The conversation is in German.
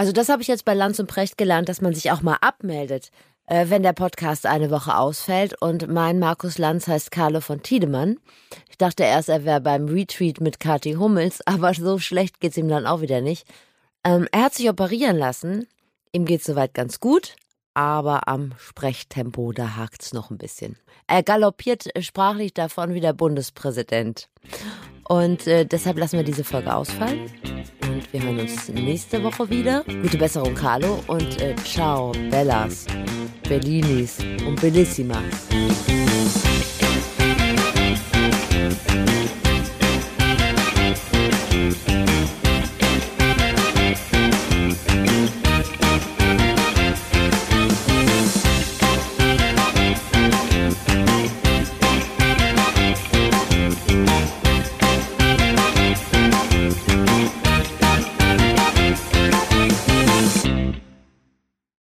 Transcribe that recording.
Also das habe ich jetzt bei Lanz und Precht gelernt, dass man sich auch mal abmeldet, äh, wenn der Podcast eine Woche ausfällt. Und mein Markus Lanz heißt Carlo von Tiedemann. Ich dachte erst, er wäre beim Retreat mit Kathi Hummels, aber so schlecht geht's ihm dann auch wieder nicht. Ähm, er hat sich operieren lassen. Ihm geht's soweit ganz gut, aber am Sprechtempo, da hakt's noch ein bisschen. Er galoppiert sprachlich davon wie der Bundespräsident. Und äh, deshalb lassen wir diese Folge ausfallen. Und wir hören uns nächste Woche wieder. Gute Besserung, Carlo. Und äh, ciao, Bellas, Bellinis und Bellissimas.